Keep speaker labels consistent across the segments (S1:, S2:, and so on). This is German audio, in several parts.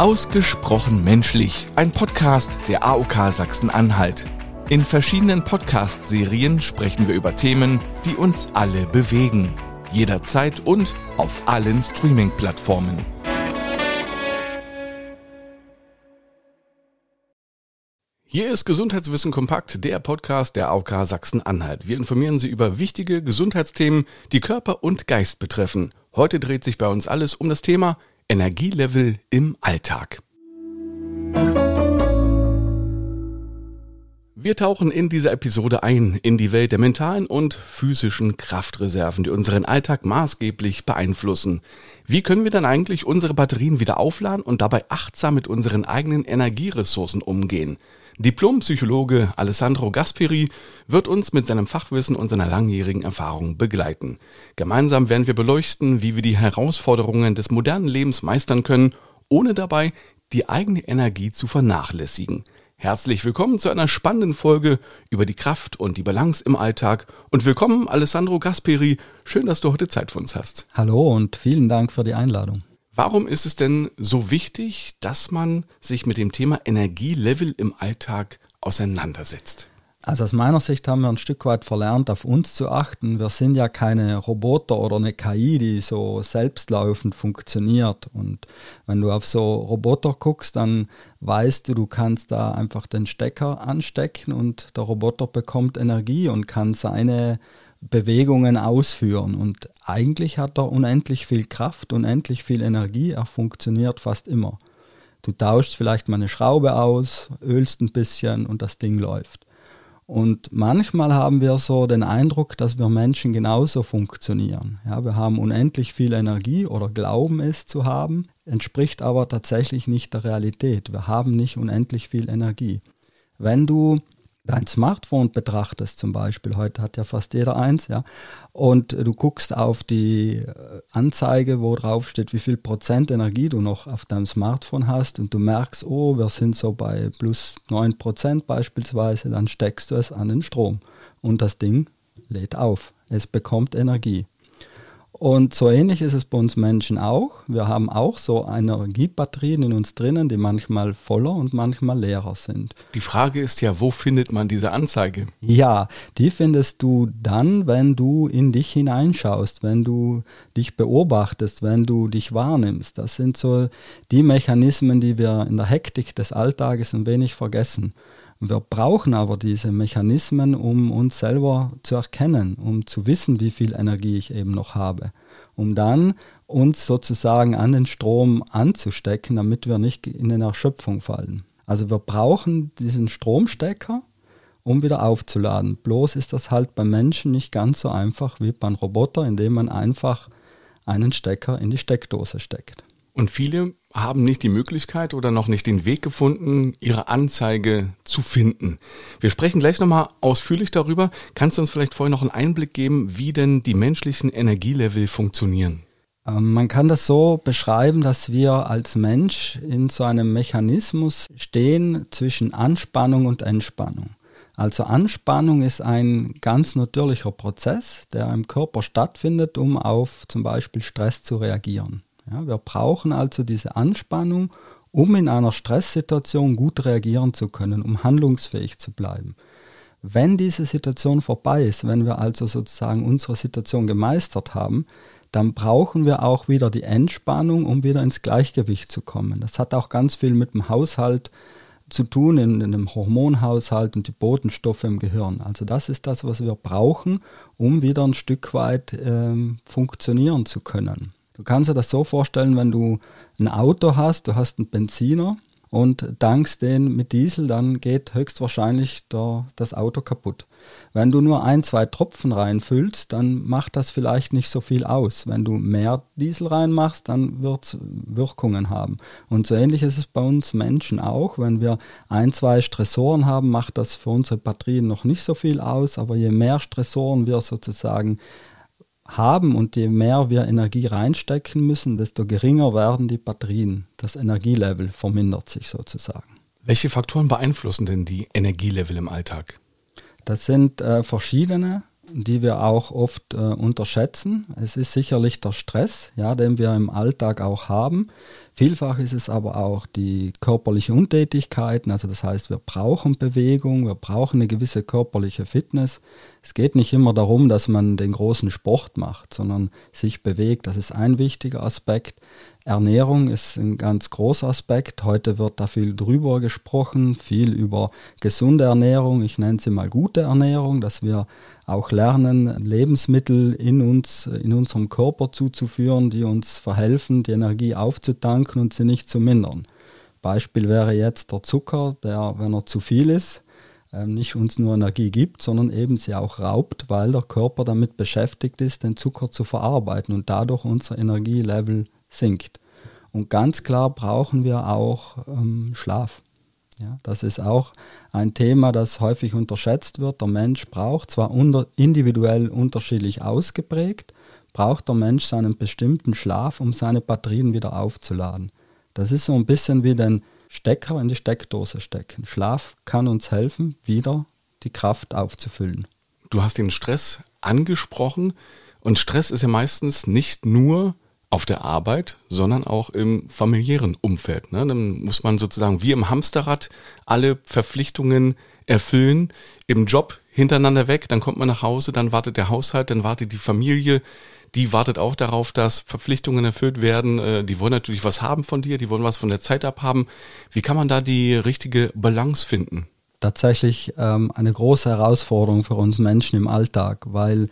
S1: Ausgesprochen menschlich, ein Podcast der AOK Sachsen-Anhalt. In verschiedenen Podcast-Serien sprechen wir über Themen, die uns alle bewegen. Jederzeit und auf allen Streaming-Plattformen. Hier ist Gesundheitswissen kompakt, der Podcast der AOK Sachsen-Anhalt. Wir informieren Sie über wichtige Gesundheitsthemen, die Körper und Geist betreffen. Heute dreht sich bei uns alles um das Thema Energielevel im Alltag. Wir tauchen in dieser Episode ein in die Welt der mentalen und physischen Kraftreserven, die unseren Alltag maßgeblich beeinflussen. Wie können wir dann eigentlich unsere Batterien wieder aufladen und dabei achtsam mit unseren eigenen Energieressourcen umgehen? Diplompsychologe Alessandro Gasperi wird uns mit seinem Fachwissen und seiner langjährigen Erfahrung begleiten. Gemeinsam werden wir beleuchten, wie wir die Herausforderungen des modernen Lebens meistern können, ohne dabei die eigene Energie zu vernachlässigen. Herzlich willkommen zu einer spannenden Folge über die Kraft und die Balance im Alltag und willkommen Alessandro Gasperi. Schön, dass du heute Zeit für uns hast.
S2: Hallo und vielen Dank für die Einladung.
S1: Warum ist es denn so wichtig, dass man sich mit dem Thema Energielevel im Alltag auseinandersetzt?
S2: Also aus meiner Sicht haben wir ein Stück weit verlernt, auf uns zu achten. Wir sind ja keine Roboter oder eine KI, die so selbstlaufend funktioniert. Und wenn du auf so Roboter guckst, dann weißt du, du kannst da einfach den Stecker anstecken und der Roboter bekommt Energie und kann seine Bewegungen ausführen. Und eigentlich hat er unendlich viel Kraft, unendlich viel Energie. Er funktioniert fast immer. Du tauschst vielleicht mal eine Schraube aus, ölst ein bisschen und das Ding läuft. Und manchmal haben wir so den Eindruck, dass wir Menschen genauso funktionieren. Ja, wir haben unendlich viel Energie oder glauben es zu haben, entspricht aber tatsächlich nicht der Realität. Wir haben nicht unendlich viel Energie. Wenn du dein Smartphone betrachtest zum Beispiel, heute hat ja fast jeder eins, ja, und du guckst auf die äh, Anzeige, wo drauf steht, wie viel Prozent Energie du noch auf deinem Smartphone hast und du merkst, oh, wir sind so bei plus 9 Prozent beispielsweise, dann steckst du es an den Strom und das Ding lädt auf. Es bekommt Energie. Und so ähnlich ist es bei uns Menschen auch. Wir haben auch so Energiebatterien in uns drinnen, die manchmal voller und manchmal leerer sind.
S1: Die Frage ist ja, wo findet man diese Anzeige?
S2: Ja, die findest du dann, wenn du in dich hineinschaust, wenn du dich beobachtest, wenn du dich wahrnimmst. Das sind so die Mechanismen, die wir in der Hektik des Alltages ein wenig vergessen. Wir brauchen aber diese Mechanismen, um uns selber zu erkennen, um zu wissen, wie viel Energie ich eben noch habe, um dann uns sozusagen an den Strom anzustecken, damit wir nicht in eine Erschöpfung fallen. Also wir brauchen diesen Stromstecker, um wieder aufzuladen. Bloß ist das halt beim Menschen nicht ganz so einfach wie beim Roboter, indem man einfach einen Stecker in die Steckdose steckt.
S1: Und viele haben nicht die Möglichkeit oder noch nicht den Weg gefunden, ihre Anzeige zu finden. Wir sprechen gleich nochmal ausführlich darüber. Kannst du uns vielleicht vorher noch einen Einblick geben, wie denn die menschlichen Energielevel funktionieren?
S2: Ähm, man kann das so beschreiben, dass wir als Mensch in so einem Mechanismus stehen zwischen Anspannung und Entspannung. Also Anspannung ist ein ganz natürlicher Prozess, der im Körper stattfindet, um auf zum Beispiel Stress zu reagieren. Ja, wir brauchen also diese Anspannung, um in einer Stresssituation gut reagieren zu können, um handlungsfähig zu bleiben. Wenn diese Situation vorbei ist, wenn wir also sozusagen unsere Situation gemeistert haben, dann brauchen wir auch wieder die Entspannung, um wieder ins Gleichgewicht zu kommen. Das hat auch ganz viel mit dem Haushalt zu tun, in, in dem Hormonhaushalt und die Botenstoffe im Gehirn. Also das ist das, was wir brauchen, um wieder ein Stück weit ähm, funktionieren zu können. Du kannst dir das so vorstellen, wenn du ein Auto hast, du hast einen Benziner und dankst den mit Diesel, dann geht höchstwahrscheinlich der, das Auto kaputt. Wenn du nur ein, zwei Tropfen reinfüllst, dann macht das vielleicht nicht so viel aus. Wenn du mehr Diesel reinmachst, dann wird es Wirkungen haben. Und so ähnlich ist es bei uns Menschen auch. Wenn wir ein, zwei Stressoren haben, macht das für unsere Batterien noch nicht so viel aus. Aber je mehr Stressoren wir sozusagen haben und je mehr wir Energie reinstecken müssen, desto geringer werden die Batterien. Das Energielevel vermindert sich sozusagen.
S1: Welche Faktoren beeinflussen denn die Energielevel im Alltag?
S2: Das sind äh, verschiedene, die wir auch oft äh, unterschätzen. Es ist sicherlich der Stress, ja, den wir im Alltag auch haben. Vielfach ist es aber auch die körperliche Untätigkeit, also das heißt, wir brauchen Bewegung, wir brauchen eine gewisse körperliche Fitness. Es geht nicht immer darum, dass man den großen Sport macht, sondern sich bewegt. Das ist ein wichtiger Aspekt. Ernährung ist ein ganz großer Aspekt. Heute wird da viel drüber gesprochen, viel über gesunde Ernährung. Ich nenne sie mal gute Ernährung, dass wir auch lernen, Lebensmittel in uns, in unserem Körper zuzuführen, die uns verhelfen, die Energie aufzutanken und sie nicht zu mindern. Beispiel wäre jetzt der Zucker, der, wenn er zu viel ist, ähm, nicht uns nur Energie gibt, sondern eben sie auch raubt, weil der Körper damit beschäftigt ist, den Zucker zu verarbeiten und dadurch unser Energielevel sinkt. Und ganz klar brauchen wir auch ähm, Schlaf. Ja, das ist auch ein Thema, das häufig unterschätzt wird. Der Mensch braucht zwar unter, individuell unterschiedlich ausgeprägt, braucht der Mensch seinen bestimmten Schlaf, um seine Batterien wieder aufzuladen. Das ist so ein bisschen wie den Stecker in die Steckdose stecken. Schlaf kann uns helfen, wieder die Kraft aufzufüllen.
S1: Du hast den Stress angesprochen und Stress ist ja meistens nicht nur auf der Arbeit, sondern auch im familiären Umfeld. Ne? Dann muss man sozusagen wie im Hamsterrad alle Verpflichtungen erfüllen, im Job hintereinander weg, dann kommt man nach Hause, dann wartet der Haushalt, dann wartet die Familie, die wartet auch darauf, dass Verpflichtungen erfüllt werden. Äh, die wollen natürlich was haben von dir, die wollen was von der Zeit abhaben. Wie kann man da die richtige Balance finden?
S2: Tatsächlich ähm, eine große Herausforderung für uns Menschen im Alltag, weil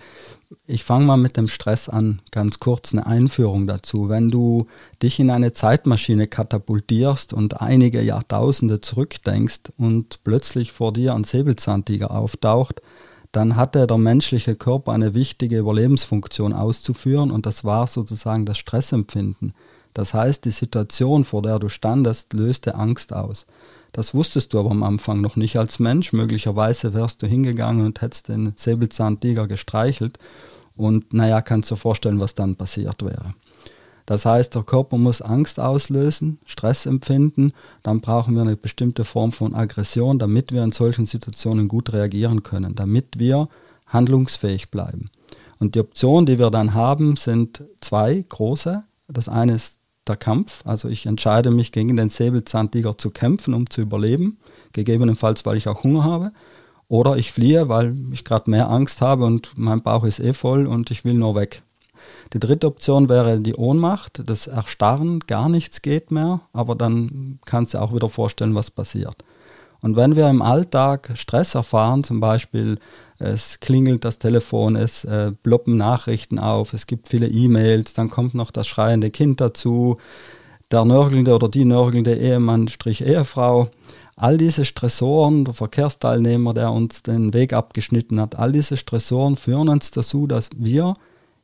S2: ich fange mal mit dem Stress an, ganz kurz eine Einführung dazu. Wenn du dich in eine Zeitmaschine katapultierst und einige Jahrtausende zurückdenkst und plötzlich vor dir ein Säbelzahntiger auftaucht, dann hatte der menschliche Körper eine wichtige Überlebensfunktion auszuführen und das war sozusagen das Stressempfinden. Das heißt, die Situation, vor der du standest, löste Angst aus. Das wusstest du aber am Anfang noch nicht als Mensch. Möglicherweise wärst du hingegangen und hättest den Säbelzahntiger gestreichelt. Und naja, kannst du dir vorstellen, was dann passiert wäre. Das heißt, der Körper muss Angst auslösen, Stress empfinden, dann brauchen wir eine bestimmte Form von Aggression, damit wir in solchen Situationen gut reagieren können, damit wir handlungsfähig bleiben. Und die Optionen, die wir dann haben, sind zwei große. Das eine ist der Kampf. Also ich entscheide mich gegen den Säbelzahntiger zu kämpfen, um zu überleben, gegebenenfalls weil ich auch Hunger habe. Oder ich fliehe, weil ich gerade mehr Angst habe und mein Bauch ist eh voll und ich will nur weg. Die dritte Option wäre die Ohnmacht, das Erstarren, gar nichts geht mehr, aber dann kannst du auch wieder vorstellen, was passiert. Und wenn wir im Alltag Stress erfahren, zum Beispiel es klingelt das Telefon, es äh, ploppen Nachrichten auf, es gibt viele E-Mails, dann kommt noch das schreiende Kind dazu, der nörgelnde oder die nörgelnde Ehemann strich Ehefrau. All diese Stressoren, der Verkehrsteilnehmer, der uns den Weg abgeschnitten hat, all diese Stressoren führen uns dazu, dass wir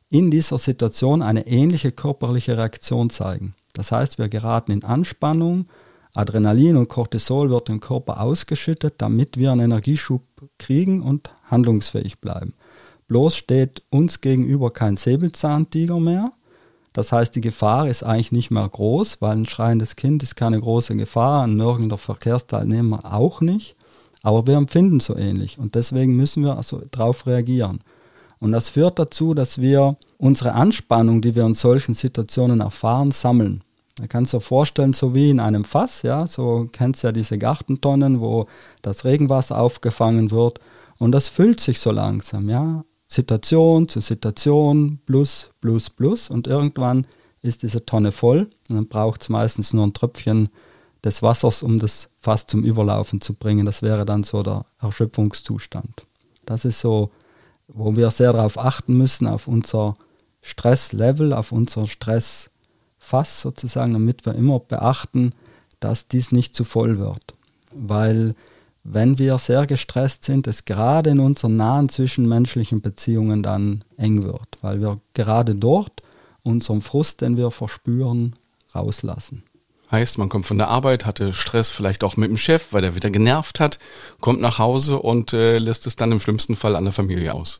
S2: in dieser Situation eine ähnliche körperliche Reaktion zeigen. Das heißt, wir geraten in Anspannung, Adrenalin und Cortisol wird im Körper ausgeschüttet, damit wir einen Energieschub kriegen und handlungsfähig bleiben. Bloß steht uns gegenüber kein Säbelzahntiger mehr. Das heißt, die Gefahr ist eigentlich nicht mehr groß, weil ein schreiendes Kind ist keine große Gefahr, ein nörgelnder Verkehrsteilnehmer auch nicht. Aber wir empfinden so ähnlich und deswegen müssen wir also darauf reagieren. Und das führt dazu, dass wir unsere Anspannung, die wir in solchen Situationen erfahren, sammeln. Da kannst du dir vorstellen, so wie in einem Fass, ja, so kennst du ja diese Gartentonnen, wo das Regenwasser aufgefangen wird und das füllt sich so langsam, ja. Situation zu Situation, plus, plus, plus und irgendwann ist diese Tonne voll und dann braucht es meistens nur ein Tröpfchen des Wassers, um das Fass zum Überlaufen zu bringen. Das wäre dann so der Erschöpfungszustand. Das ist so, wo wir sehr darauf achten müssen, auf unser Stresslevel, auf unser Stress Fass sozusagen, damit wir immer beachten, dass dies nicht zu voll wird. Weil wenn wir sehr gestresst sind, es gerade in unseren nahen zwischenmenschlichen Beziehungen dann eng wird, weil wir gerade dort unseren Frust, den wir verspüren, rauslassen.
S1: Heißt, man kommt von der Arbeit, hatte Stress vielleicht auch mit dem Chef, weil er wieder genervt hat, kommt nach Hause und äh, lässt es dann im schlimmsten Fall an der Familie aus.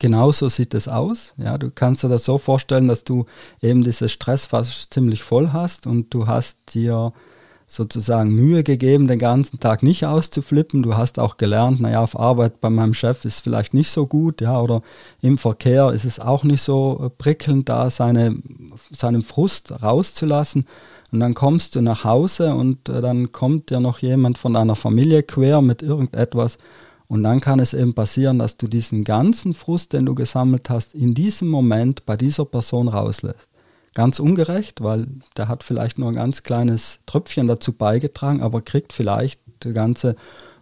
S2: Genauso sieht es aus. Ja, du kannst dir das so vorstellen, dass du eben dieses Stress fast ziemlich voll hast und du hast dir sozusagen Mühe gegeben, den ganzen Tag nicht auszuflippen. Du hast auch gelernt, naja, auf Arbeit bei meinem Chef ist vielleicht nicht so gut, ja, oder im Verkehr ist es auch nicht so prickelnd, da seine seinen Frust rauszulassen. Und dann kommst du nach Hause und äh, dann kommt dir noch jemand von deiner Familie quer mit irgendetwas. Und dann kann es eben passieren, dass du diesen ganzen Frust, den du gesammelt hast, in diesem Moment bei dieser Person rauslässt. Ganz ungerecht, weil der hat vielleicht nur ein ganz kleines Tröpfchen dazu beigetragen, aber kriegt vielleicht die ganze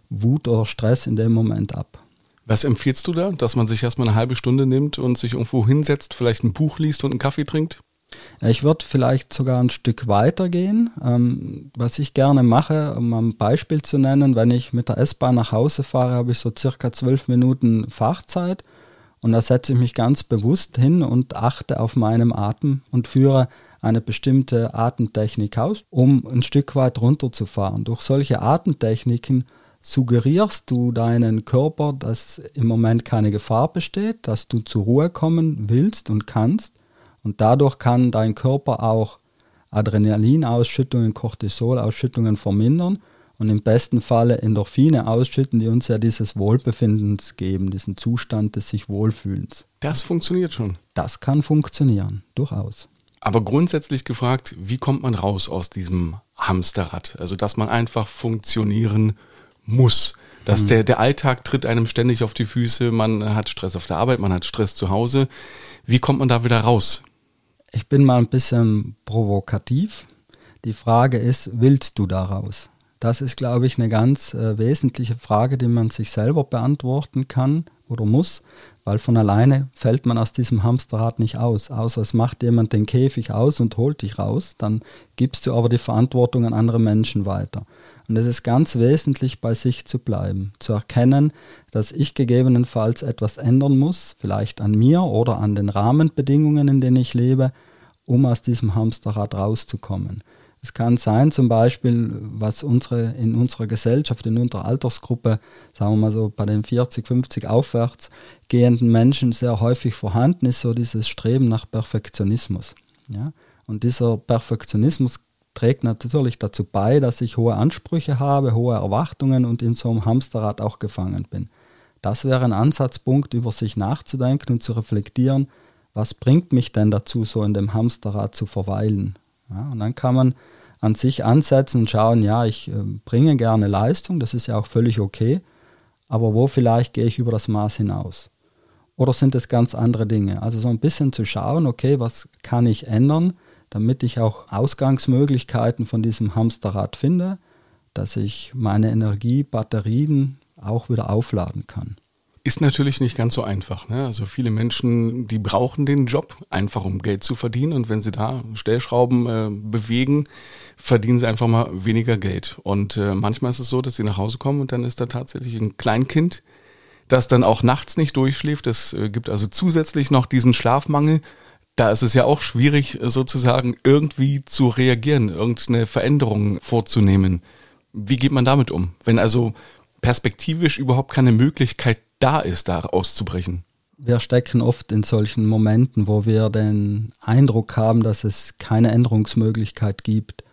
S2: Wut oder Stress in dem Moment ab.
S1: Was empfiehlst du da, dass man sich erstmal eine halbe Stunde nimmt und sich irgendwo hinsetzt, vielleicht ein Buch liest und einen Kaffee trinkt?
S2: Ich würde vielleicht sogar ein Stück weiter gehen. Ähm, was ich gerne mache, um ein Beispiel zu nennen, wenn ich mit der S-Bahn nach Hause fahre, habe ich so circa zwölf Minuten Fahrzeit und da setze ich mich ganz bewusst hin und achte auf meinen Atem und führe eine bestimmte Atemtechnik aus, um ein Stück weit runterzufahren. Durch solche Atemtechniken suggerierst du deinen Körper, dass im Moment keine Gefahr besteht, dass du zur Ruhe kommen willst und kannst. Und dadurch kann dein Körper auch Adrenalinausschüttungen, Cortisolausschüttungen vermindern und im besten Falle Endorphine ausschütten, die uns ja dieses Wohlbefindens geben, diesen Zustand des sich Wohlfühlens.
S1: Das funktioniert schon.
S2: Das kann funktionieren, durchaus.
S1: Aber grundsätzlich gefragt, wie kommt man raus aus diesem Hamsterrad? Also, dass man einfach funktionieren muss. Dass mhm. der, der Alltag tritt einem ständig auf die Füße, man hat Stress auf der Arbeit, man hat Stress zu Hause. Wie kommt man da wieder raus?
S2: Ich bin mal ein bisschen provokativ. Die Frage ist, willst du da raus? Das ist, glaube ich, eine ganz äh, wesentliche Frage, die man sich selber beantworten kann oder muss, weil von alleine fällt man aus diesem Hamsterrad nicht aus, außer es macht jemand den Käfig aus und holt dich raus, dann gibst du aber die Verantwortung an andere Menschen weiter. Und es ist ganz wesentlich, bei sich zu bleiben, zu erkennen, dass ich gegebenenfalls etwas ändern muss, vielleicht an mir oder an den Rahmenbedingungen, in denen ich lebe, um aus diesem Hamsterrad rauszukommen. Es kann sein, zum Beispiel, was unsere, in unserer Gesellschaft, in unserer Altersgruppe, sagen wir mal so bei den 40, 50 aufwärts gehenden Menschen sehr häufig vorhanden ist, so dieses Streben nach Perfektionismus. Ja? Und dieser Perfektionismus trägt natürlich dazu bei, dass ich hohe Ansprüche habe, hohe Erwartungen und in so einem Hamsterrad auch gefangen bin. Das wäre ein Ansatzpunkt, über sich nachzudenken und zu reflektieren, was bringt mich denn dazu, so in dem Hamsterrad zu verweilen? Ja, und dann kann man an sich ansetzen und schauen, ja, ich äh, bringe gerne Leistung, das ist ja auch völlig okay, aber wo vielleicht gehe ich über das Maß hinaus? Oder sind es ganz andere Dinge? Also so ein bisschen zu schauen, okay, was kann ich ändern, damit ich auch Ausgangsmöglichkeiten von diesem Hamsterrad finde, dass ich meine Energiebatterien auch wieder aufladen kann.
S1: Ist natürlich nicht ganz so einfach. Ne? Also viele Menschen, die brauchen den Job einfach, um Geld zu verdienen. Und wenn sie da Stellschrauben äh, bewegen, verdienen sie einfach mal weniger Geld. Und äh, manchmal ist es so, dass sie nach Hause kommen und dann ist da tatsächlich ein Kleinkind, das dann auch nachts nicht durchschläft. Es äh, gibt also zusätzlich noch diesen Schlafmangel. Da ist es ja auch schwierig, sozusagen irgendwie zu reagieren, irgendeine Veränderung vorzunehmen. Wie geht man damit um? Wenn also perspektivisch überhaupt keine Möglichkeit da ist, da auszubrechen.
S2: Wir stecken oft in solchen Momenten, wo wir den Eindruck haben, dass es keine Änderungsmöglichkeit gibt.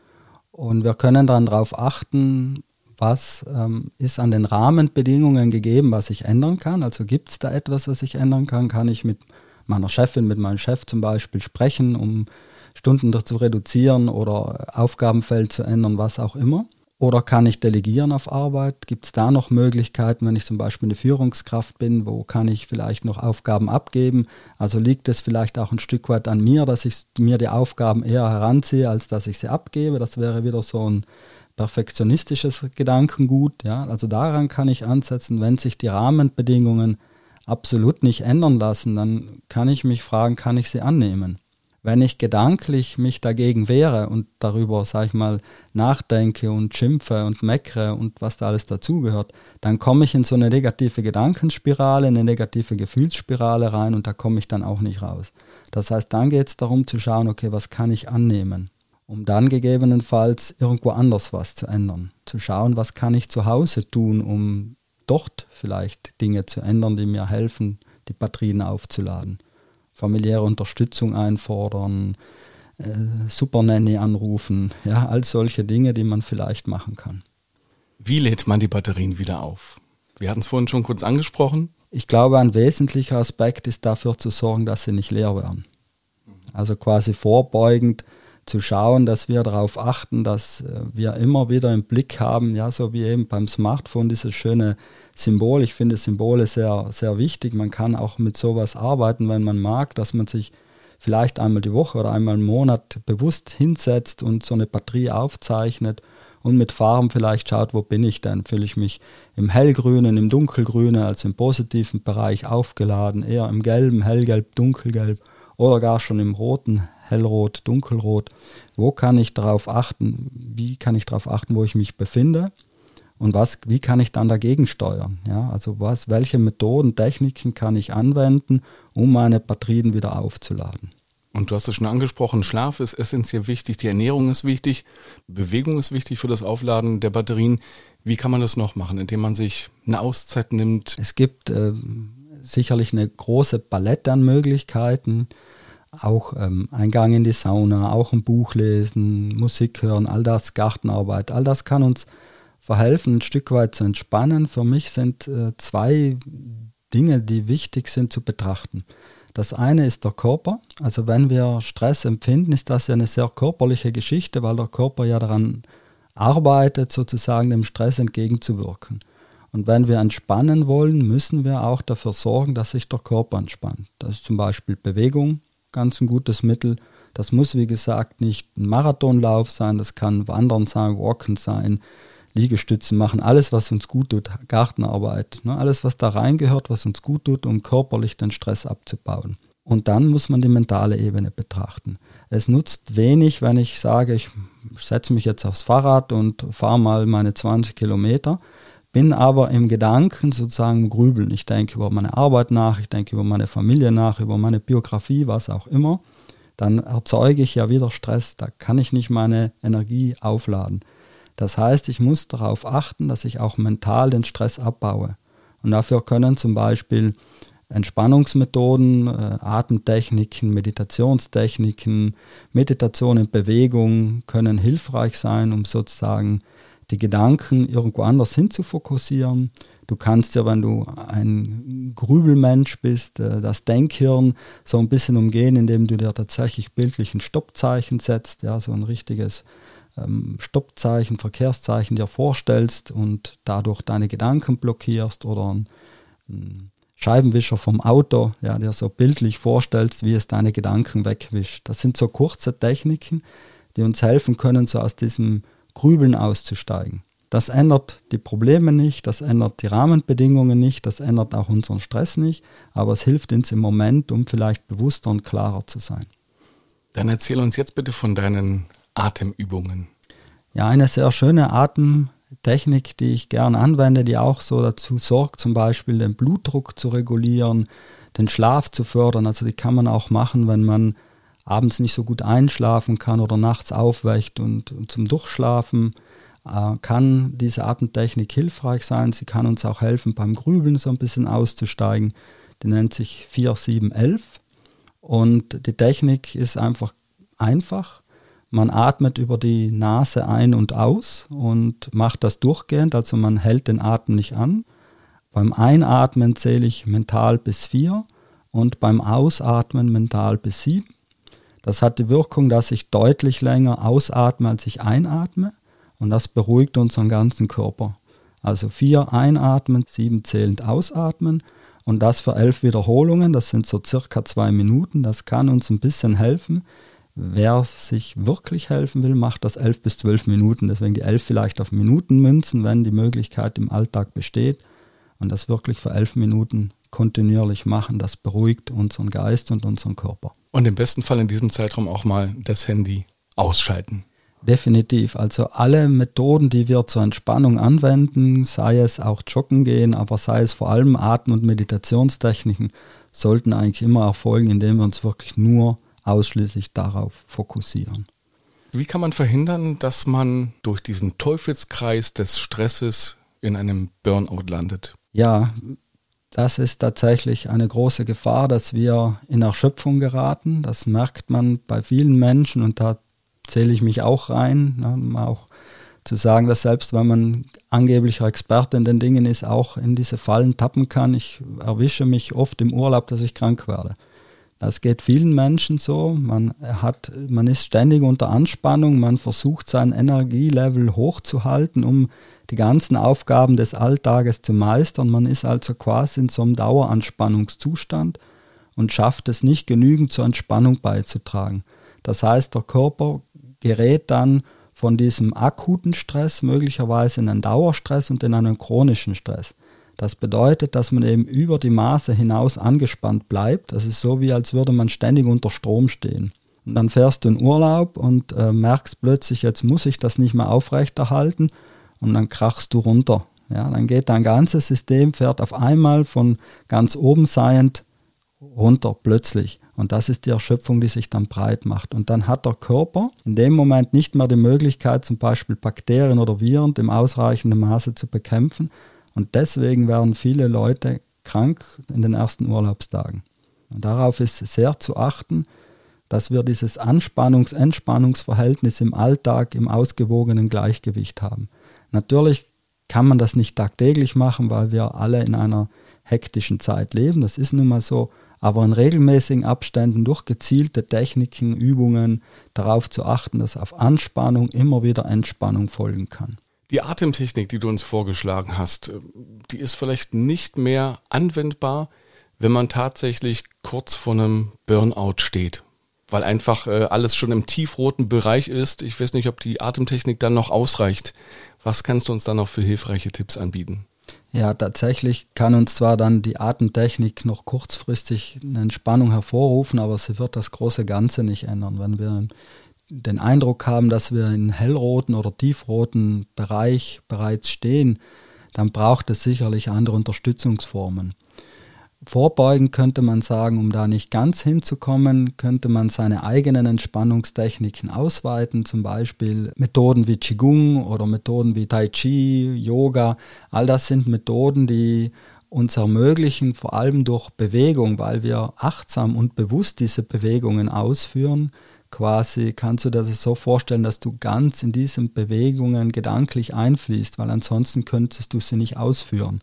S2: Und wir können dann darauf achten, was ähm, ist an den Rahmenbedingungen gegeben, was ich ändern kann. Also gibt es da etwas, was ich ändern kann? Kann ich mit meiner Chefin, mit meinem Chef zum Beispiel sprechen, um Stunden zu reduzieren oder Aufgabenfeld zu ändern, was auch immer. Oder kann ich delegieren auf Arbeit? Gibt es da noch Möglichkeiten, wenn ich zum Beispiel eine Führungskraft bin, wo kann ich vielleicht noch Aufgaben abgeben? Also liegt es vielleicht auch ein Stück weit an mir, dass ich mir die Aufgaben eher heranziehe, als dass ich sie abgebe? Das wäre wieder so ein perfektionistisches Gedankengut. Ja? Also daran kann ich ansetzen, wenn sich die Rahmenbedingungen absolut nicht ändern lassen, dann kann ich mich fragen, kann ich sie annehmen? wenn ich gedanklich mich dagegen wehre und darüber, sag ich mal, nachdenke und schimpfe und meckere und was da alles dazugehört, dann komme ich in so eine negative Gedankenspirale, eine negative Gefühlsspirale rein und da komme ich dann auch nicht raus. Das heißt, dann geht es darum zu schauen, okay, was kann ich annehmen, um dann gegebenenfalls irgendwo anders was zu ändern. Zu schauen, was kann ich zu Hause tun, um dort vielleicht Dinge zu ändern, die mir helfen, die Batterien aufzuladen familiäre Unterstützung einfordern, äh, Supernanny anrufen, ja, all solche Dinge, die man vielleicht machen kann.
S1: Wie lädt man die Batterien wieder auf? Wir hatten es vorhin schon kurz angesprochen.
S2: Ich glaube, ein wesentlicher Aspekt ist dafür zu sorgen, dass sie nicht leer werden. Also quasi vorbeugend zu schauen, dass wir darauf achten, dass äh, wir immer wieder im Blick haben, ja, so wie eben beim Smartphone dieses schöne Symbol. Ich finde Symbole sehr, sehr wichtig. Man kann auch mit sowas arbeiten, wenn man mag, dass man sich vielleicht einmal die Woche oder einmal im Monat bewusst hinsetzt und so eine Batterie aufzeichnet und mit Farben vielleicht schaut, wo bin ich denn? Fühle ich mich im hellgrünen, im dunkelgrünen, also im positiven Bereich aufgeladen, eher im gelben, hellgelb, dunkelgelb oder gar schon im roten, hellrot, dunkelrot. Wo kann ich darauf achten? Wie kann ich darauf achten, wo ich mich befinde? Und was, wie kann ich dann dagegen steuern? Ja, also was, welche Methoden, Techniken kann ich anwenden, um meine Batterien wieder aufzuladen?
S1: Und du hast es schon angesprochen, Schlaf ist essentiell wichtig, die Ernährung ist wichtig, Bewegung ist wichtig für das Aufladen der Batterien. Wie kann man das noch machen, indem man sich eine Auszeit nimmt?
S2: Es gibt äh, sicherlich eine große Palette an Möglichkeiten. Auch ähm, Eingang in die Sauna, auch ein Buch lesen, Musik hören, all das, Gartenarbeit, all das kann uns verhelfen, ein Stück weit zu entspannen. Für mich sind äh, zwei Dinge, die wichtig sind zu betrachten. Das eine ist der Körper. Also wenn wir Stress empfinden, ist das ja eine sehr körperliche Geschichte, weil der Körper ja daran arbeitet, sozusagen dem Stress entgegenzuwirken. Und wenn wir entspannen wollen, müssen wir auch dafür sorgen, dass sich der Körper entspannt. Das ist zum Beispiel Bewegung, ganz ein gutes Mittel. Das muss, wie gesagt, nicht ein Marathonlauf sein, das kann Wandern sein, Walken sein, Liegestützen machen, alles, was uns gut tut, Gartenarbeit, ne, alles, was da reingehört, was uns gut tut, um körperlich den Stress abzubauen. Und dann muss man die mentale Ebene betrachten. Es nutzt wenig, wenn ich sage, ich setze mich jetzt aufs Fahrrad und fahre mal meine 20 Kilometer, bin aber im Gedanken sozusagen grübeln. Ich denke über meine Arbeit nach, ich denke über meine Familie nach, über meine Biografie, was auch immer. Dann erzeuge ich ja wieder Stress, da kann ich nicht meine Energie aufladen. Das heißt, ich muss darauf achten, dass ich auch mental den Stress abbaue. Und dafür können zum Beispiel Entspannungsmethoden, äh, Atemtechniken, Meditationstechniken, Meditation in Bewegung können hilfreich sein, um sozusagen die Gedanken irgendwo anders hin zu fokussieren. Du kannst ja, wenn du ein Grübelmensch bist, äh, das Denkhirn so ein bisschen umgehen, indem du dir tatsächlich bildlich ein Stoppzeichen setzt, ja, so ein richtiges ähm, Stoppzeichen, Verkehrszeichen dir vorstellst und dadurch deine Gedanken blockierst oder ein, Scheibenwischer vom Auto, ja, dir so bildlich vorstellst, wie es deine Gedanken wegwischt. Das sind so kurze Techniken, die uns helfen können, so aus diesem Grübeln auszusteigen. Das ändert die Probleme nicht, das ändert die Rahmenbedingungen nicht, das ändert auch unseren Stress nicht, aber es hilft uns im Moment, um vielleicht bewusster und klarer zu sein.
S1: Dann erzähl uns jetzt bitte von deinen Atemübungen.
S2: Ja, eine sehr schöne Atemtechnik, die ich gern anwende, die auch so dazu sorgt, zum Beispiel den Blutdruck zu regulieren, den Schlaf zu fördern. Also die kann man auch machen, wenn man abends nicht so gut einschlafen kann oder nachts aufwächt und, und zum Durchschlafen äh, kann diese Atemtechnik hilfreich sein. Sie kann uns auch helfen, beim Grübeln so ein bisschen auszusteigen. Die nennt sich 4711 und die Technik ist einfach einfach. Man atmet über die Nase ein und aus und macht das durchgehend, also man hält den Atem nicht an. Beim Einatmen zähle ich mental bis vier und beim Ausatmen mental bis sieben. Das hat die Wirkung, dass ich deutlich länger ausatme, als ich einatme und das beruhigt unseren ganzen Körper. Also vier einatmen, sieben zählend ausatmen und das für elf Wiederholungen, das sind so circa zwei Minuten, das kann uns ein bisschen helfen, Wer sich wirklich helfen will, macht das elf bis zwölf Minuten. Deswegen die elf vielleicht auf Minuten münzen, wenn die Möglichkeit im Alltag besteht. Und das wirklich für elf Minuten kontinuierlich machen, das beruhigt unseren Geist und unseren Körper.
S1: Und im besten Fall in diesem Zeitraum auch mal das Handy ausschalten.
S2: Definitiv. Also alle Methoden, die wir zur Entspannung anwenden, sei es auch Joggen gehen, aber sei es vor allem Atem- und Meditationstechniken, sollten eigentlich immer erfolgen, indem wir uns wirklich nur ausschließlich darauf fokussieren.
S1: Wie kann man verhindern, dass man durch diesen Teufelskreis des Stresses in einem Burnout landet?
S2: Ja, das ist tatsächlich eine große Gefahr, dass wir in Erschöpfung geraten. Das merkt man bei vielen Menschen und da zähle ich mich auch rein. Ne, auch zu sagen, dass selbst wenn man angeblicher Experte in den Dingen ist, auch in diese Fallen tappen kann. Ich erwische mich oft im Urlaub, dass ich krank werde Das geht vielen Menschen so. Man, hat, man ist ständig unter Anspannung, man versucht sein Energielevel hochzuhalten, um die ganzen Aufgaben des Alltages zu meistern. Man ist also quasi in so einem Daueranspannungszustand und schafft es nicht genügend zur Entspannung beizutragen. Das heißt, der Körper gerät dann von diesem akuten Stress möglicherweise in einen Dauerstress und in einen chronischen Stress. Das bedeutet, dass man eben über die Maße hinaus angespannt bleibt. Das ist so, wie als würde man ständig unter Strom stehen. Und dann fährst du in Urlaub und äh, merkst plötzlich, jetzt muss ich das nicht mehr aufrechterhalten und dann krachst du runter. Ja, dann geht dein ganzes System, fährt auf einmal von ganz oben seiend runter plötzlich. Und das ist die Erschöpfung, die sich dann breit macht. Und dann hat der Körper in dem Moment nicht mehr die Möglichkeit, zum Beispiel Bakterien oder Viren im ausreichenden Maße zu bekämpfen. Und deswegen werden viele Leute krank in den ersten Urlaubstagen. Und darauf ist sehr zu achten, dass wir dieses Anspannungs-Entspannungsverhältnis im Alltag im ausgewogenen Gleichgewicht haben. Natürlich kann man das nicht tagtäglich machen, weil wir alle in einer hektischen Zeit leben. Das ist nun mal so aber in regelmäßigen Abständen durch gezielte Techniken, Übungen darauf zu achten, dass auf Anspannung immer wieder Entspannung folgen kann.
S1: Die Atemtechnik, die du uns vorgeschlagen hast, äh, die ist vielleicht nicht mehr anwendbar, wenn man tatsächlich kurz vor einem Burnout steht, weil einfach äh, alles schon im tiefroten Bereich ist. Ich weiß nicht, ob die Atemtechnik dann noch ausreicht. Was kannst du uns da noch für hilfreiche Tipps anbieten?
S2: Ja, tatsächlich kann uns zwar dann die Atemtechnik noch kurzfristig eine Entspannung hervorrufen, aber sie wird das große Ganze nicht ändern. Wenn wir den Eindruck haben, dass wir in hellroten oder tiefroten Bereich bereits stehen, dann braucht es sicherlich andere Unterstützungsformen. Vorbeugen könnte man sagen, um da nicht ganz hinzukommen, könnte man seine eigenen Entspannungstechniken ausweiten, zum Beispiel Methoden wie Qigong oder Methoden wie Tai Chi, Yoga. All das sind Methoden, die uns ermöglichen, vor allem durch Bewegung, weil wir achtsam und bewusst diese Bewegungen ausführen. Quasi kannst du dir das so vorstellen, dass du ganz in diesen Bewegungen gedanklich einfließt, weil ansonsten könntest du sie nicht ausführen.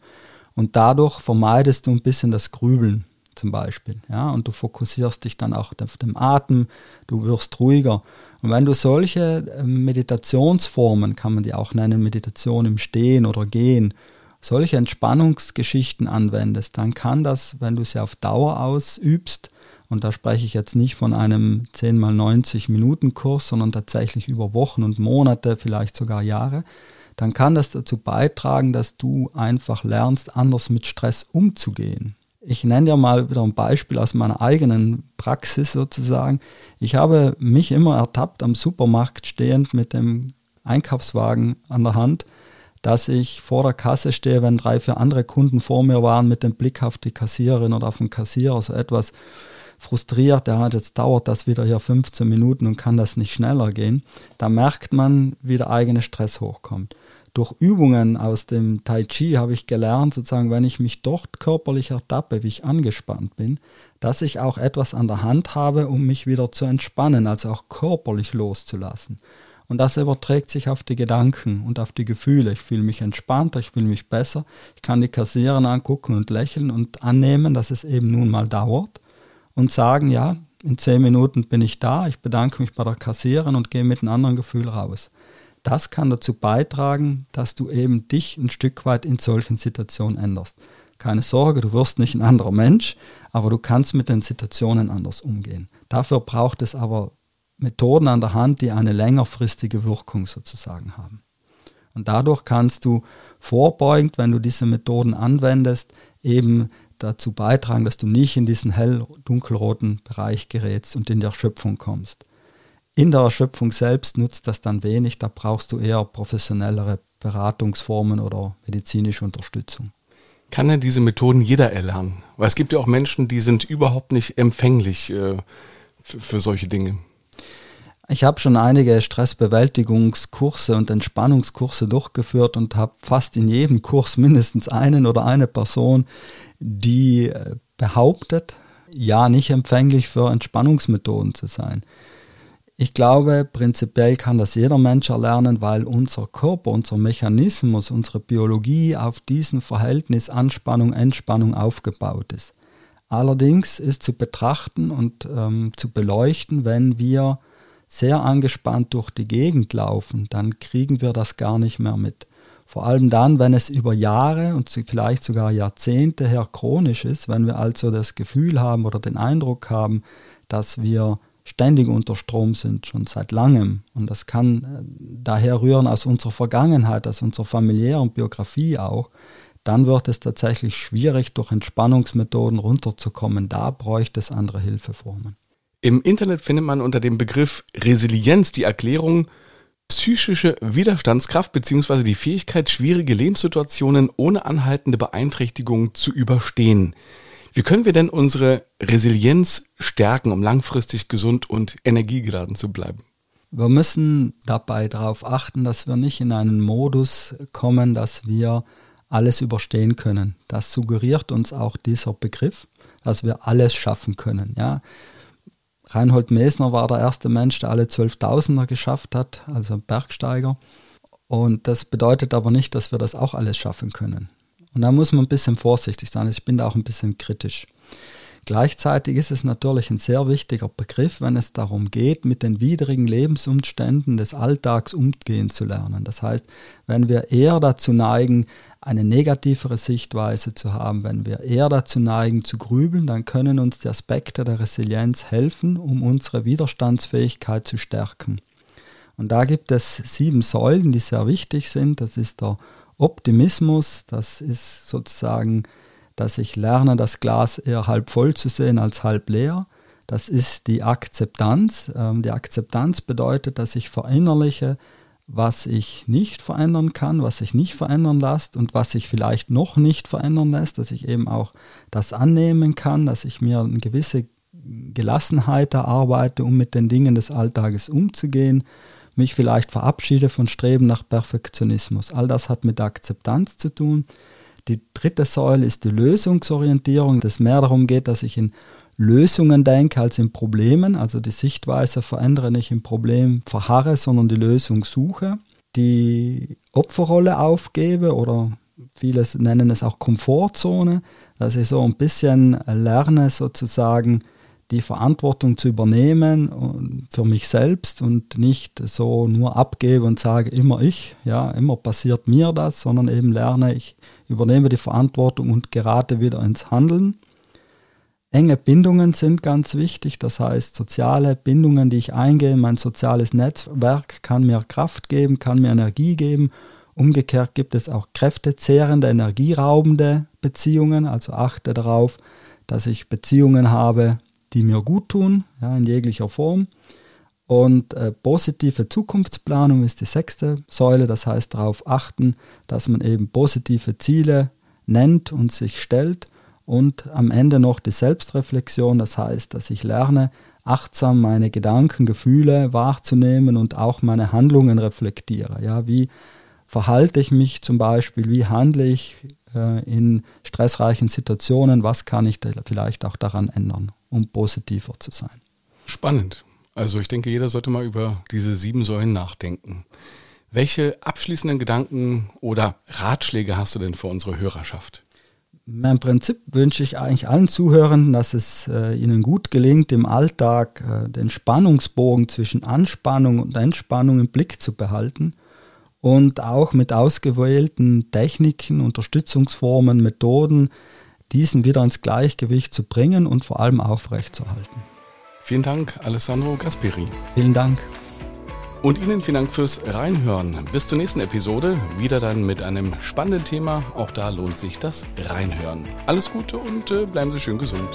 S2: Und dadurch vermeidest du ein bisschen das Grübeln zum Beispiel. Ja? Und du fokussierst dich dann auch auf den Atem, du wirst ruhiger. Und wenn du solche ähm, Meditationsformen, kann man die auch nennen, Meditation im Stehen oder Gehen, solche Entspannungsgeschichten anwendest, dann kann das, wenn du sie auf Dauer ausübst, und da spreche ich jetzt nicht von einem 10 mal 90 Minuten Kurs, sondern tatsächlich über Wochen und Monate, vielleicht sogar Jahre, dann kann das dazu beitragen, dass du einfach lernst, anders mit Stress umzugehen. Ich nenne dir mal wieder ein Beispiel aus meiner eigenen Praxis sozusagen. Ich habe mich immer ertappt am Supermarkt stehend mit dem Einkaufswagen an der Hand, dass ich vor der Kasse stehe, wenn drei, vier andere Kunden vor mir waren, mit dem Blick auf die Kassiererin oder auf den Kassierer, so etwas frustriert, ja, jetzt dauert das wieder hier 15 Minuten und kann das nicht schneller gehen. Da merkt man, wie der eigene Stress hochkommt durch Übungen aus dem Tai Chi habe ich gelernt, sozusagen, wenn ich mich dort körperlich ertappe, wie ich angespannt bin, dass ich auch etwas an der Hand habe, um mich wieder zu entspannen, also auch körperlich loszulassen. Und das überträgt sich auf die Gedanken und auf die Gefühle. Ich fühle mich entspannter, ich fühle mich besser. Ich kann die Kassiererin angucken und lächeln und annehmen, dass es eben nun mal dauert und sagen, ja, in zehn Minuten bin ich da, ich bedanke mich bei der Kassiererin und gehe mit einem anderen Gefühl raus. Das kann dazu beitragen, dass du eben dich ein Stück weit in solchen Situationen änderst. Keine Sorge, du wirst nicht ein anderer Mensch, aber du kannst mit den Situationen anders umgehen. Dafür braucht es aber Methoden an der Hand, die eine längerfristige Wirkung sozusagen haben. Und dadurch kannst du vorbeugend, wenn du diese Methoden anwendest, eben dazu beitragen, dass du nicht in diesen hell-dunkelroten Bereich gerätst und in die Erschöpfung kommst. In der Erschöpfung selbst nutzt das dann wenig, da brauchst du eher professionellere Beratungsformen oder medizinische Unterstützung.
S1: Kann denn diese Methoden jeder erlernen? Weil es gibt ja auch Menschen, die sind überhaupt nicht empfänglich äh, für, für solche Dinge.
S2: Ich habe schon einige Stressbewältigungskurse und Entspannungskurse durchgeführt und habe fast in jedem Kurs mindestens einen oder eine Person, die äh, behauptet, ja, nicht empfänglich für Entspannungsmethoden zu sein. Ich glaube, prinzipiell kann das jeder Mensch erlernen, weil unser Körper, unser Mechanismus, unsere Biologie auf diesem Verhältnis Anspannung, Entspannung aufgebaut ist. allerdings ist zu betrachten und ähm, zu beleuchten, wenn wir sehr angespannt durch die Gegend laufen, dann kriegen wir das gar nicht mehr mit. Vor allem dann, wenn es über Jahre und vielleicht sogar Jahrzehnte her chronisch ist, wenn wir also das Gefühl haben oder den Eindruck haben, dass wir ständig unter Strom sind, schon seit langem. Und das kann äh, daher rühren aus unserer Vergangenheit, aus unserer familiären Biografie auch. Dann wird es tatsächlich schwierig, durch Entspannungsmethoden runterzukommen. Da bräuchte es andere Hilfeformen.
S1: Im Internet findet man unter dem Begriff Resilienz die Erklärung, psychische Widerstandskraft bzw. die Fähigkeit, schwierige Lebenssituationen ohne anhaltende Beeinträchtigung zu überstehen. Wie können wir denn unsere Resilienz stärken, um langfristig gesund und energiegeladen zu bleiben?
S2: Wir müssen dabei darauf achten, dass wir nicht in einen Modus kommen, dass wir alles überstehen können. Das suggeriert uns auch dieser Begriff, dass wir alles schaffen können. Ja? Reinhold Mesner war der erste Mensch, der alle Zwölftausender geschafft hat, also Bergsteiger. Und das bedeutet aber nicht, dass wir das auch alles schaffen können. Und da muss man ein bisschen vorsichtig sein. Ich bin da auch ein bisschen kritisch. Gleichzeitig ist es natürlich ein sehr wichtiger Begriff, wenn es darum geht, mit den widrigen Lebensumständen des Alltags umgehen zu lernen. Das heißt, wenn wir eher dazu neigen, eine negativere Sichtweise zu haben, wenn wir eher dazu neigen zu grübeln, dann können uns die Aspekte der Resilienz helfen, um unsere Widerstandsfähigkeit zu stärken. Und da gibt es sieben Säulen, die sehr wichtig sind. Das ist der Optimismus, das ist sozusagen, dass ich lerne, das Glas eher halb voll zu sehen als halb leer. Das ist die Akzeptanz. Ähm, die Akzeptanz bedeutet, dass ich verinnerliche, was ich nicht verändern kann, was sich nicht verändern lässt und was sich vielleicht noch nicht verändern lässt, dass ich eben auch das annehmen kann, dass ich mir eine gewisse Gelassenheit erarbeite, um mit den Dingen des Alltages umzugehen, mich vielleicht verabschiede von Streben nach Perfektionismus. All das hat mit Akzeptanz zu tun. Die dritte Säule ist die Lösungsorientierung, das mehr darum geht, dass ich in Lösungen denke als in Problemen, also die Sichtweise verändere nicht im Problem verharre, sondern die Lösung suche, die Opferrolle aufgebe oder viele nennen es auch Komfortzone, dass ich so ein bisschen lerne sozusagen die Verantwortung zu übernehmen für mich selbst und nicht so nur abgebe und sage immer ich, ja, immer passiert mir das, sondern eben lerne, ich übernehme die Verantwortung und gerate wieder ins Handeln. Enge Bindungen sind ganz wichtig, das heißt soziale Bindungen, die ich eingehe, mein soziales Netzwerk kann mir Kraft geben, kann mir Energie geben. Umgekehrt gibt es auch kräftezehrende, energieraubende Beziehungen, also achte darauf, dass ich Beziehungen habe, die mir gut tun, ja, in jeglicher Form. Und äh, positive Zukunftsplanung ist die sechste Säule, das heißt darauf achten, dass man eben positive Ziele nennt und sich stellt und am Ende noch die Selbstreflexion, das heißt, dass ich lerne, achtsam meine Gedanken, Gefühle wahrzunehmen und auch meine Handlungen reflektiere. Ja, wie verhalte ich mich zum Beispiel, wie handle ich äh, in stressreichen Situationen, was kann ich vielleicht auch daran ändern, um positiver zu sein.
S1: Spannend. Also ich denke, jeder sollte mal über diese sieben Säulen nachdenken. Welche abschließenden Gedanken oder Ratschläge hast du denn für unsere Hörerschaft?
S2: Im Prinzip wünsche ich eigentlich allen Zuhörern, dass es äh, ihnen gut gelingt, im Alltag äh, den Spannungsbogen zwischen Anspannung und Entspannung im Blick zu behalten und auch mit ausgewählten Techniken, Unterstützungsformen, Methoden diesen wieder ins Gleichgewicht zu bringen und vor allem aufrechtzuerhalten.
S1: Vielen Dank, Alessandro Gasperi.
S2: Vielen Dank.
S1: Und Ihnen vielen Dank fürs Reinhören. Bis zur nächsten Episode. Wieder dann mit einem spannenden Thema. Auch da lohnt sich das Reinhören. Alles Gute und äh, bleiben Sie schön gesund.